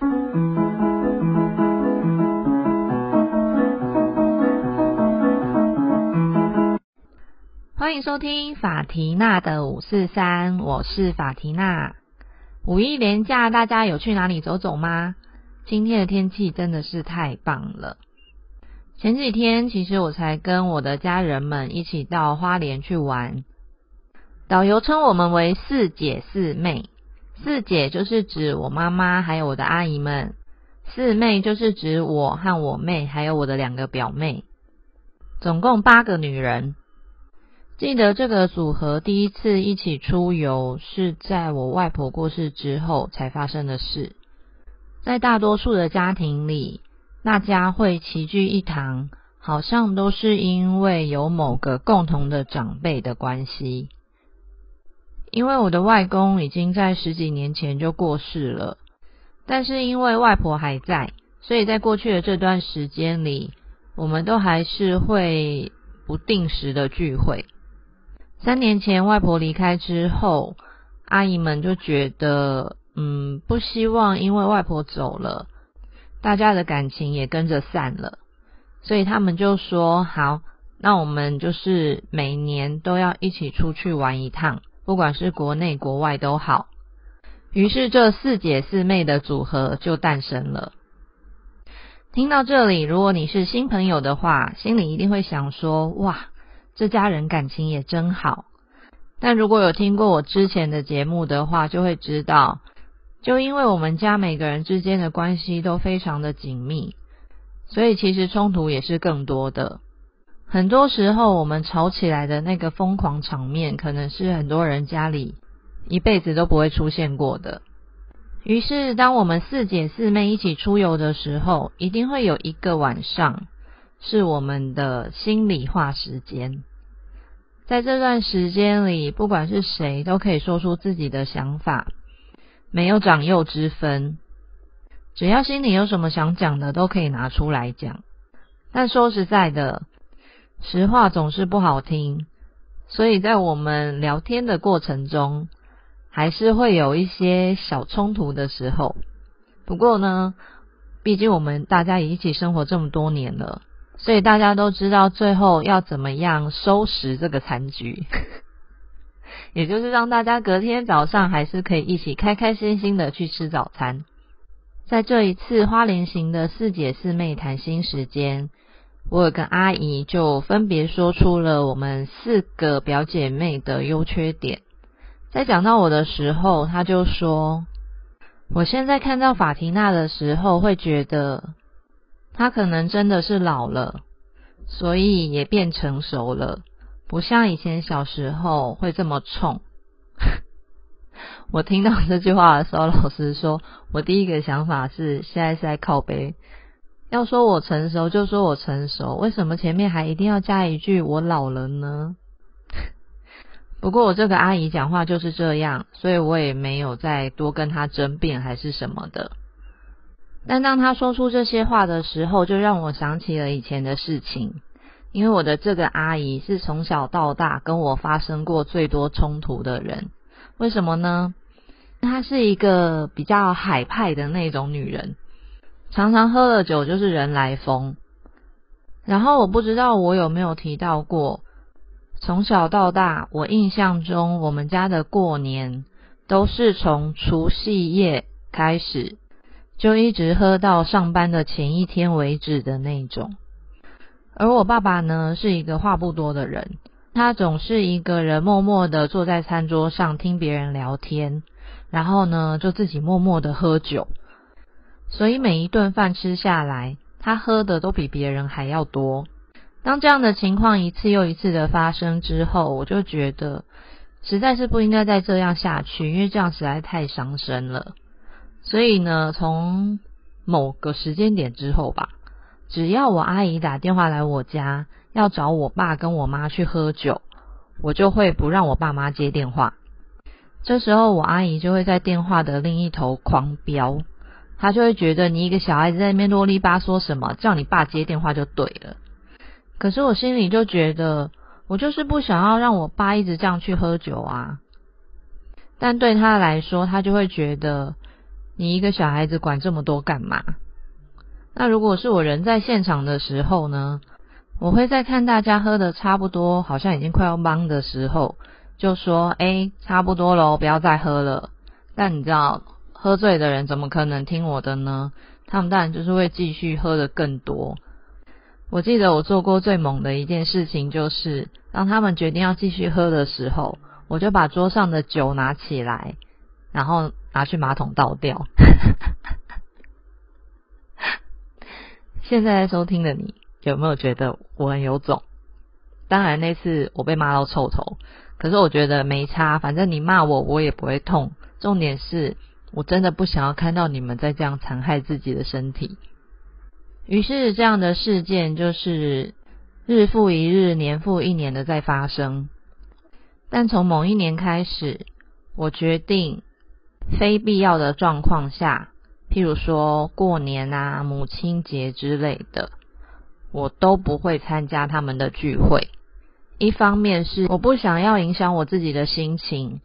欢迎收听法缇娜的五四三，我是法缇娜。五一连假，大家有去哪里走走吗？今天的天气真的是太棒了。前几天其实我才跟我的家人们一起到花莲去玩，导游称我们为四姐四妹。四姐就是指我妈妈还有我的阿姨们，四妹就是指我和我妹还有我的两个表妹，总共八个女人。记得这个组合第一次一起出游是在我外婆过世之后才发生的事。在大多数的家庭里，大家会齐聚一堂，好像都是因为有某个共同的长辈的关系。因为我的外公已经在十几年前就过世了，但是因为外婆还在，所以在过去的这段时间里，我们都还是会不定时的聚会。三年前外婆离开之后，阿姨们就觉得，嗯，不希望因为外婆走了，大家的感情也跟着散了，所以他们就说，好，那我们就是每年都要一起出去玩一趟，不管是国内国外都好。于是这四姐四妹的组合就诞生了。听到这里，如果你是新朋友的话，心里一定会想说，哇。这家人感情也真好，但如果有听过我之前的节目的话，就会知道，就因为我们家每个人之间的关系都非常的紧密，所以其实冲突也是更多的。很多时候我们吵起来的那个疯狂场面，可能是很多人家里一辈子都不会出现过的。于是，当我们四姐四妹一起出游的时候，一定会有一个晚上是我们的心里话时间。在这段时间里，不管是谁都可以说出自己的想法，没有长幼之分。只要心里有什么想讲的，都可以拿出来讲。但说实在的，实话总是不好听，所以在我们聊天的过程中，还是会有一些小冲突的时候。不过呢，毕竟我们大家也一起生活这么多年了。所以大家都知道最后要怎么样收拾这个残局，也就是让大家隔天早上还是可以一起开开心心的去吃早餐。在这一次花莲行的四姐四妹谈心时间，我有个阿姨就分别说出了我们四个表姐妹的优缺点。在讲到我的时候，她就说：“我现在看到法缇娜的时候，会觉得。”她可能真的是老了，所以也变成熟了，不像以前小时候会这么冲。我听到这句话的时候，老实说，我第一个想法是现在是在靠背。要说我成熟，就说我成熟，为什么前面还一定要加一句我老了呢？不过我这个阿姨讲话就是这样，所以我也没有再多跟她争辩还是什么的。但当她说出这些话的时候，就让我想起了以前的事情。因为我的这个阿姨是从小到大跟我发生过最多冲突的人。为什么呢？她是一个比较海派的那种女人，常常喝了酒就是人来疯。然后我不知道我有没有提到过，从小到大，我印象中我们家的过年都是从除夕夜开始。就一直喝到上班的前一天为止的那种。而我爸爸呢，是一个话不多的人，他总是一个人默默的坐在餐桌上听别人聊天，然后呢就自己默默的喝酒。所以每一顿饭吃下来，他喝的都比别人还要多。当这样的情况一次又一次的发生之后，我就觉得实在是不应该再这样下去，因为这样实在太伤身了。所以呢，从某个时间点之后吧，只要我阿姨打电话来我家，要找我爸跟我妈去喝酒，我就会不让我爸妈接电话。这时候我阿姨就会在电话的另一头狂飙，他就会觉得你一个小孩子在那边啰里吧嗦什么，叫你爸接电话就对了。可是我心里就觉得，我就是不想要让我爸一直这样去喝酒啊。但对他来说，他就会觉得。你一个小孩子管这么多干嘛？那如果是我人在现场的时候呢？我会在看大家喝的差不多，好像已经快要懵的时候，就说：“哎，差不多喽，不要再喝了。”但你知道，喝醉的人怎么可能听我的呢？他们当然就是会继续喝的更多。我记得我做过最猛的一件事情，就是当他们决定要继续喝的时候，我就把桌上的酒拿起来，然后拿去马桶倒掉。现在收听的你。有没有觉得我很有种？当然那次我被骂到臭头，可是我觉得没差，反正你骂我我也不会痛。重点是我真的不想要看到你们在这样残害自己的身体。于是这样的事件就是日复一日、年复一年的在发生。但从某一年开始，我决定非必要的状况下，譬如说过年啊、母亲节之类的。我都不会参加他们的聚会，一方面是我不想要影响我自己的心情，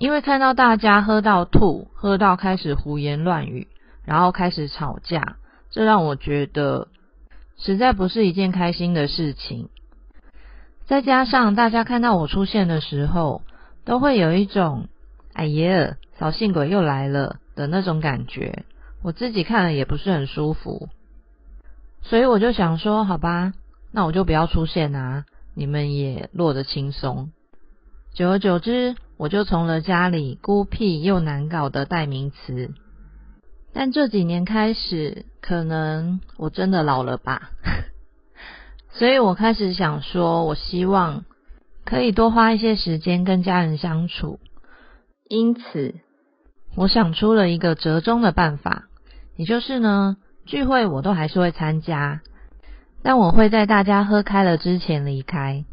因为看到大家喝到吐，喝到开始胡言乱语，然后开始吵架，这让我觉得实在不是一件开心的事情。再加上大家看到我出现的时候，都会有一种“哎呀，扫兴鬼又来了”的那种感觉，我自己看了也不是很舒服。所以我就想说，好吧，那我就不要出现啊，你们也落得轻松。久而久之，我就从了家里孤僻又难搞的代名词。但这几年开始，可能我真的老了吧，所以我开始想说，我希望可以多花一些时间跟家人相处。因此，我想出了一个折中的办法，也就是呢。聚会我都还是会参加，但我会在大家喝开了之前离开。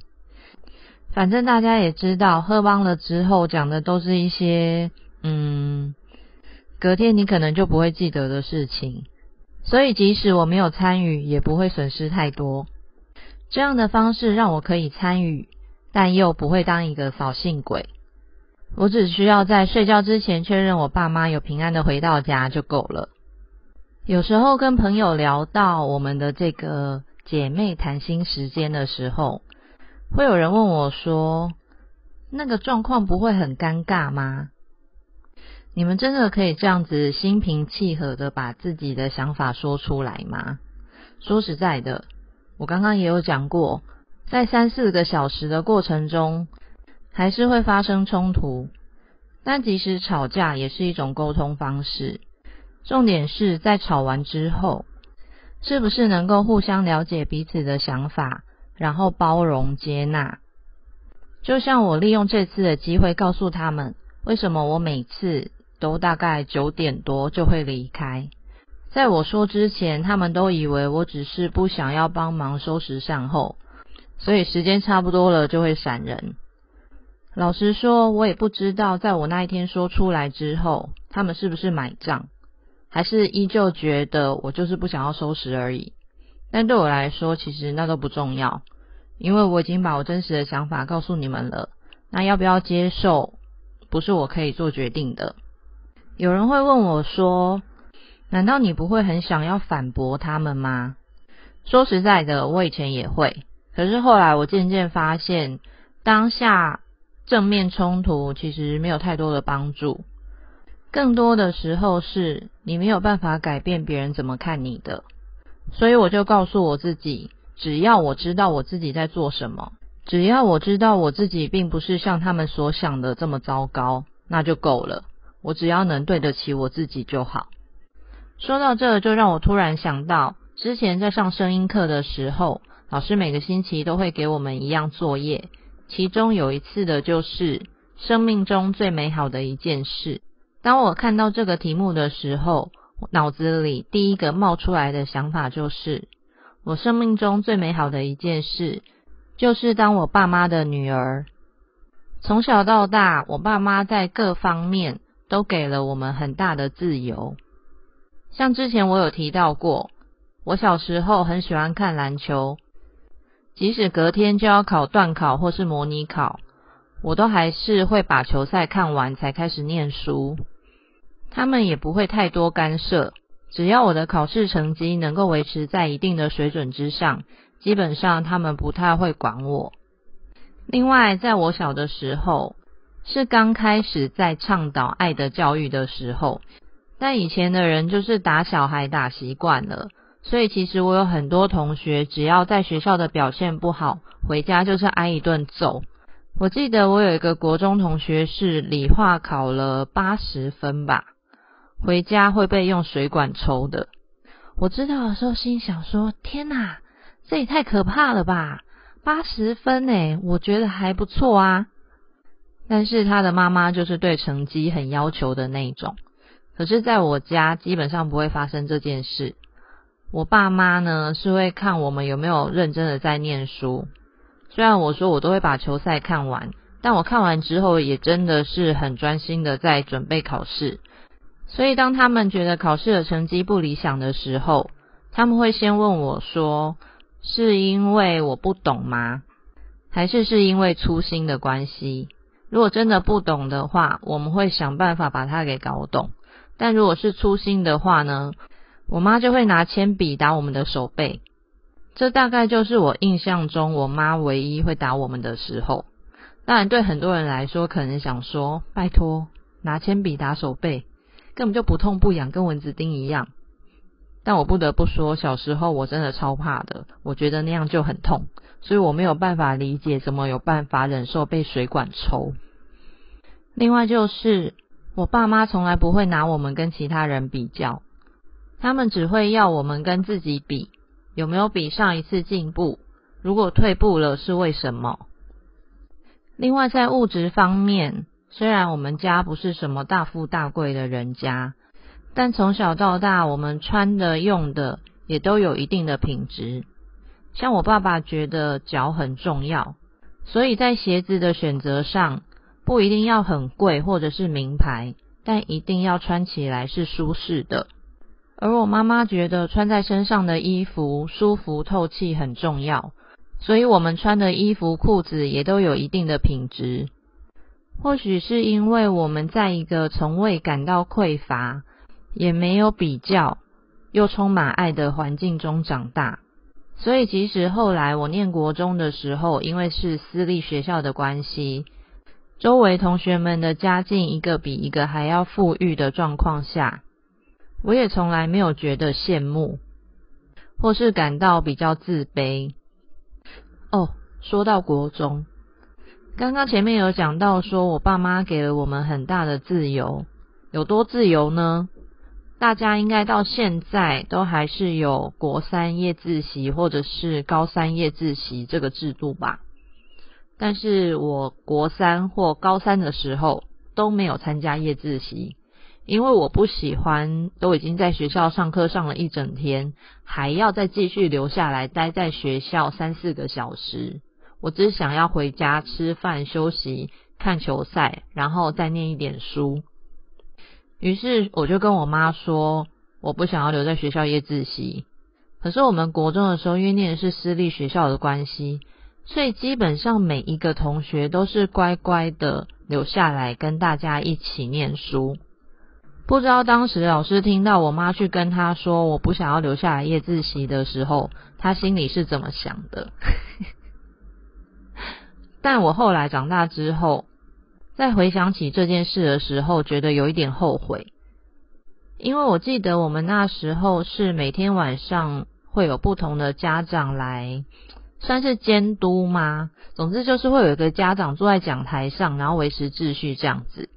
反正大家也知道，喝忘了之后讲的都是一些嗯，隔天你可能就不会记得的事情，所以即使我没有参与，也不会损失太多。这样的方式让我可以参与，但又不会当一个扫兴鬼。我只需要在睡觉之前确认我爸妈有平安的回到家就够了。有时候跟朋友聊到我们的这个姐妹谈心时间的时候，会有人问我说：“那个状况不会很尴尬吗？”你们真的可以这样子心平气和的把自己的想法说出来吗？说实在的，我刚刚也有讲过，在三四个小时的过程中，还是会发生冲突，但即使吵架也是一种沟通方式。重点是在吵完之后，是不是能够互相了解彼此的想法，然后包容接纳？就像我利用这次的机会告诉他们，为什么我每次都大概九点多就会离开。在我说之前，他们都以为我只是不想要帮忙收拾善后，所以时间差不多了就会闪人。老实说，我也不知道，在我那一天说出来之后，他们是不是买账。还是依旧觉得我就是不想要收拾而已，但对我来说，其实那都不重要，因为我已经把我真实的想法告诉你们了。那要不要接受，不是我可以做决定的。有人会问我说：“难道你不会很想要反驳他们吗？”说实在的，我以前也会，可是后来我渐渐发现，当下正面冲突其实没有太多的帮助。更多的时候是你没有办法改变别人怎么看你的，所以我就告诉我自己，只要我知道我自己在做什么，只要我知道我自己并不是像他们所想的这么糟糕，那就够了。我只要能对得起我自己就好。说到这，就让我突然想到，之前在上声音课的时候，老师每个星期都会给我们一样作业，其中有一次的就是生命中最美好的一件事。当我看到这个题目的时候，脑子里第一个冒出来的想法就是：我生命中最美好的一件事，就是当我爸妈的女儿。从小到大，我爸妈在各方面都给了我们很大的自由。像之前我有提到过，我小时候很喜欢看篮球，即使隔天就要考段考或是模拟考，我都还是会把球赛看完才开始念书。他们也不会太多干涉，只要我的考试成绩能够维持在一定的水准之上，基本上他们不太会管我。另外，在我小的时候，是刚开始在倡导爱的教育的时候，但以前的人就是打小孩打习惯了，所以其实我有很多同学，只要在学校的表现不好，回家就是挨一顿揍。我记得我有一个国中同学是理化考了八十分吧，回家会被用水管抽的。我知道的时候心想说：天哪，这也太可怕了吧！八十分诶，我觉得还不错啊。但是他的妈妈就是对成绩很要求的那种。可是在我家基本上不会发生这件事。我爸妈呢是会看我们有没有认真的在念书。虽然我说我都会把球赛看完，但我看完之后也真的是很专心的在准备考试。所以当他们觉得考试的成绩不理想的时候，他们会先问我说。是因为我不懂吗？还是是因为粗心的关系？如果真的不懂的话，我们会想办法把它给搞懂。但如果是粗心的话呢？我妈就会拿铅笔打我们的手背。这大概就是我印象中我妈唯一会打我们的时候。当然，对很多人来说，可能想说：拜托，拿铅笔打手背，根本就不痛不痒，跟蚊子叮一样。但我不得不说，小时候我真的超怕的，我觉得那样就很痛，所以我没有办法理解怎么有办法忍受被水管抽。另外就是，我爸妈从来不会拿我们跟其他人比较，他们只会要我们跟自己比，有没有比上一次进步，如果退步了是为什么。另外在物质方面，虽然我们家不是什么大富大贵的人家。但从小到大，我们穿的、用的也都有一定的品质。像我爸爸觉得脚很重要，所以在鞋子的选择上，不一定要很贵或者是名牌，但一定要穿起来是舒适的。而我妈妈觉得穿在身上的衣服舒服透气很重要，所以我们穿的衣服、裤子也都有一定的品质。或许是因为我们在一个从未感到匮乏。也没有比较，又充满爱的环境中长大，所以即使后来我念国中的时候，因为是私立学校的关系，周围同学们的家境一个比一个还要富裕的状况下，我也从来没有觉得羡慕，或是感到比较自卑。哦，说到国中，刚刚前面有讲到说我爸妈给了我们很大的自由，有多自由呢？大家应该到现在都还是有国三夜自习或者是高三夜自习这个制度吧？但是我国三或高三的时候都没有参加夜自习，因为我不喜欢都已经在学校上课上了一整天，还要再继续留下来待在学校三四个小时。我只想要回家吃饭、休息、看球赛，然后再念一点书。于是我就跟我妈说，我不想要留在学校夜自习。可是我们国中的时候，因为念的是私立学校的关系，所以基本上每一个同学都是乖乖的留下来跟大家一起念书。不知道当时老师听到我妈去跟他说我不想要留下来夜自习的时候，他心里是怎么想的？但我后来长大之后。在回想起这件事的时候，觉得有一点后悔，因为我记得我们那时候是每天晚上会有不同的家长来，算是监督吗？总之就是会有一个家长坐在讲台上，然后维持秩序这样子。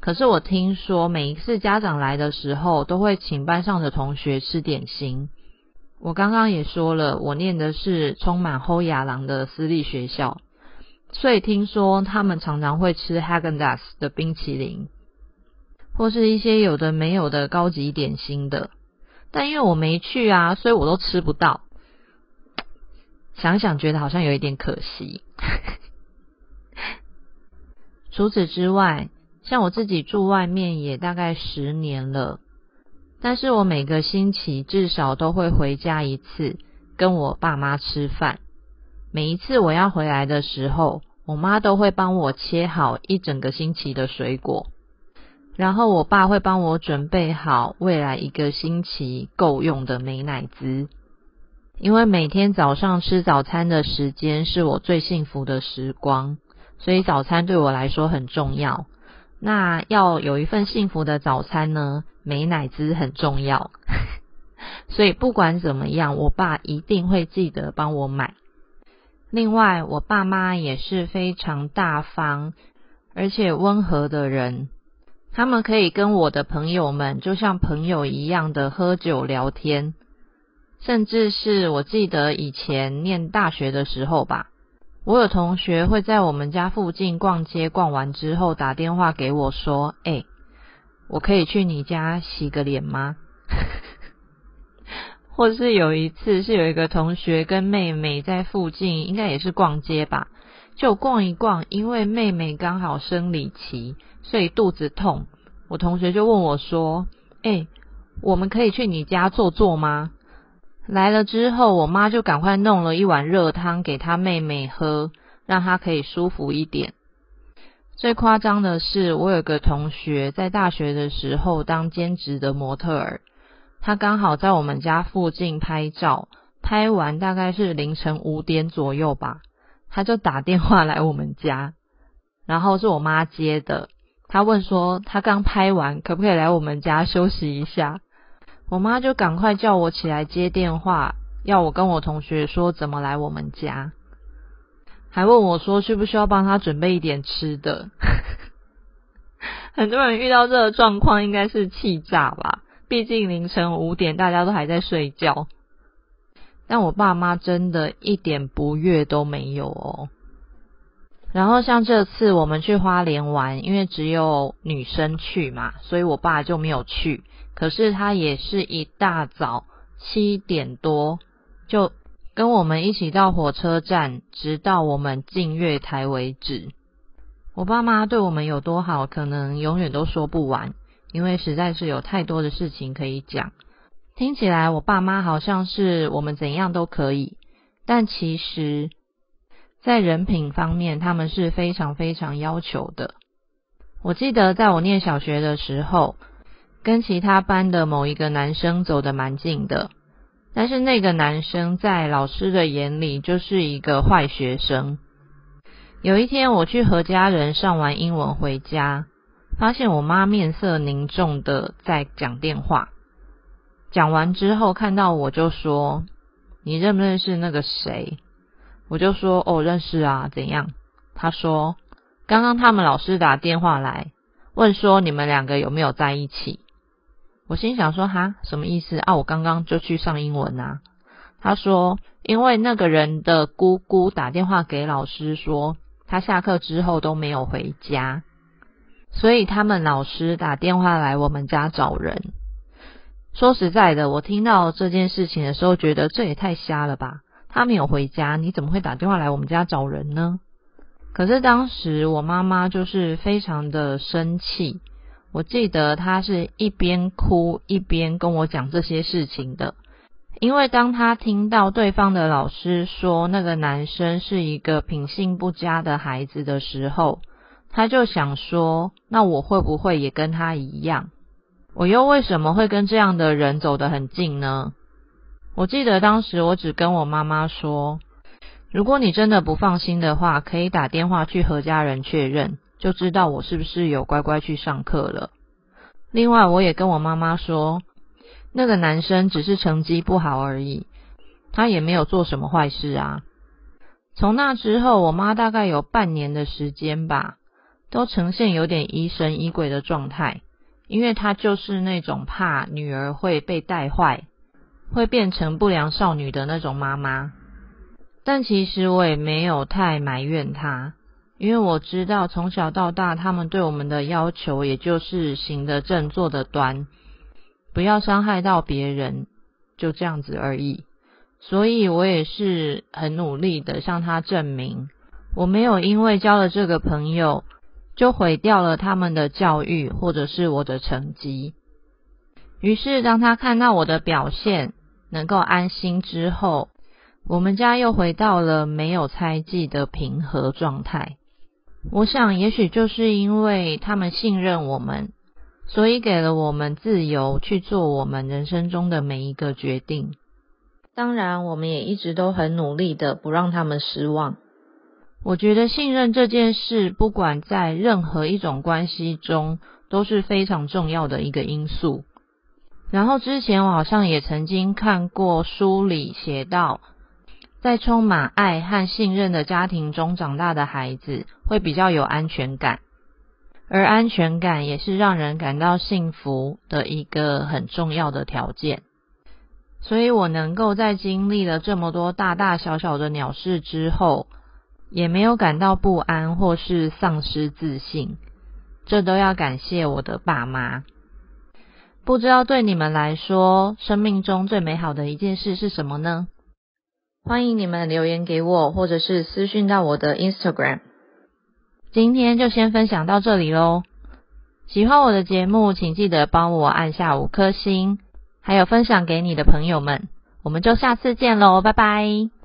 可是我听说每一次家长来的时候，都会请班上的同学吃点心。我刚刚也说了，我念的是充满后牙狼的私立学校。所以听说他们常常会吃 Hagendas 的冰淇淋，或是一些有的没有的高级点心的。但因为我没去啊，所以我都吃不到。想想觉得好像有一点可惜。除此之外，像我自己住外面也大概十年了，但是我每个星期至少都会回家一次，跟我爸妈吃饭。每一次我要回来的时候，我妈都会帮我切好一整个星期的水果。然后我爸会帮我准备好未来一个星期够用的美乃滋，因为每天早上吃早餐的时间是我最幸福的时光，所以早餐对我来说很重要。那要有一份幸福的早餐呢，美乃滋很重要。所以不管怎么样，我爸一定会记得帮我买。另外，我爸妈也是非常大方而且温和的人，他们可以跟我的朋友们就像朋友一样的喝酒聊天，甚至是我记得以前念大学的时候吧，我有同学会在我们家附近逛街，逛完之后打电话给我说：“哎，我可以去你家洗个脸吗？” 或是有一次是有一个同学跟妹妹在附近，应该也是逛街吧，就逛一逛，因为妹妹刚好生理期，所以肚子痛。我同学就问我说：“哎，我们可以去你家坐坐吗？”来了之后，我妈就赶快弄了一碗热汤给她妹妹喝，让她可以舒服一点。最夸张的是，我有个同学在大学的时候当兼职的模特儿。他刚好在我们家附近拍照，拍完大概是凌晨五点左右吧，他就打电话来我们家，然后是我妈接的。他问说他刚拍完，可不可以来我们家休息一下？我妈就赶快叫我起来接电话，要我跟我同学说怎么来我们家，还问我说需不需要帮他准备一点吃的。很多人遇到这个状况，应该是气炸吧。毕竟凌晨五点，大家都还在睡觉。但我爸妈真的一点不悦都没有哦。然后像这次我们去花莲玩，因为只有女生去嘛，所以我爸就没有去。可是他也是一大早七点多就跟我们一起到火车站，直到我们进月台为止。我爸妈对我们有多好，可能永远都说不完。因为实在是有太多的事情可以讲，听起来我爸妈好像是我们怎样都可以，但其实，在人品方面，他们是非常非常要求的。我记得在我念小学的时候，跟其他班的某一个男生走得蛮近的，但是那个男生在老师的眼里就是一个坏学生。有一天我去和家人上完英文回家。发现我妈面色凝重的在讲电话，讲完之后看到我就说：“你认不认识那个谁？”我就说：“哦，认识啊，怎样？”他说：“刚刚他们老师打电话来，问说你们两个有没有在一起。”我心想说：“哈，什么意思啊？我刚刚就去上英文啊。”他说：“因为那个人的姑姑打电话给老师说，他下课之后都没有回家。”所以他们老师打电话来我们家找人。说实在的，我听到这件事情的时候，觉得这也太瞎了吧？他没有回家，你怎么会打电话来我们家找人呢？可是当时我妈妈就是非常的生气，我记得她是一边哭一边跟我讲这些事情的。因为当她听到对方的老师说那个男生是一个品性不佳的孩子的时候，他就想说，那我会不会也跟他一样？我又为什么会跟这样的人走得很近呢？我记得当时我只跟我妈妈说，如果你真的不放心的话，可以打电话去和家人确认，就知道我是不是有乖乖去上课了。另外，我也跟我妈妈说，那个男生只是成绩不好而已，他也没有做什么坏事啊。从那之后，我妈大概有半年的时间吧。都呈现有点疑神疑鬼的状态，因为他就是那种怕女儿会被带坏，会变成不良少女的那种妈妈。但其实我也没有太埋怨他，因为我知道从小到大他们对我们的要求，也就是行得正坐得端，不要伤害到别人，就这样子而已。所以我也是很努力的向他证明，我没有因为交了这个朋友。就毁掉了他们的教育，或者是我的成绩。于是，当他看到我的表现能够安心之后，我们家又回到了没有猜忌的平和状态。我想，也许就是因为他们信任我们，所以给了我们自由去做我们人生中的每一个决定。当然，我们也一直都很努力的不让他们失望。我觉得信任这件事，不管在任何一种关系中，都是非常重要的一个因素。然后之前我好像也曾经看过书里写到，在充满爱和信任的家庭中长大的孩子，会比较有安全感。而安全感也是让人感到幸福的一个很重要的条件。所以我能够在经历了这么多大大小小的鸟事之后，也没有感到不安或是丧失自信，这都要感谢我的爸妈。不知道对你们来说，生命中最美好的一件事是什么呢？欢迎你们留言给我，或者是私讯到我的 Instagram。今天就先分享到这里喽。喜欢我的节目，请记得帮我按下五颗星，还有分享给你的朋友们。我们就下次见喽，拜拜。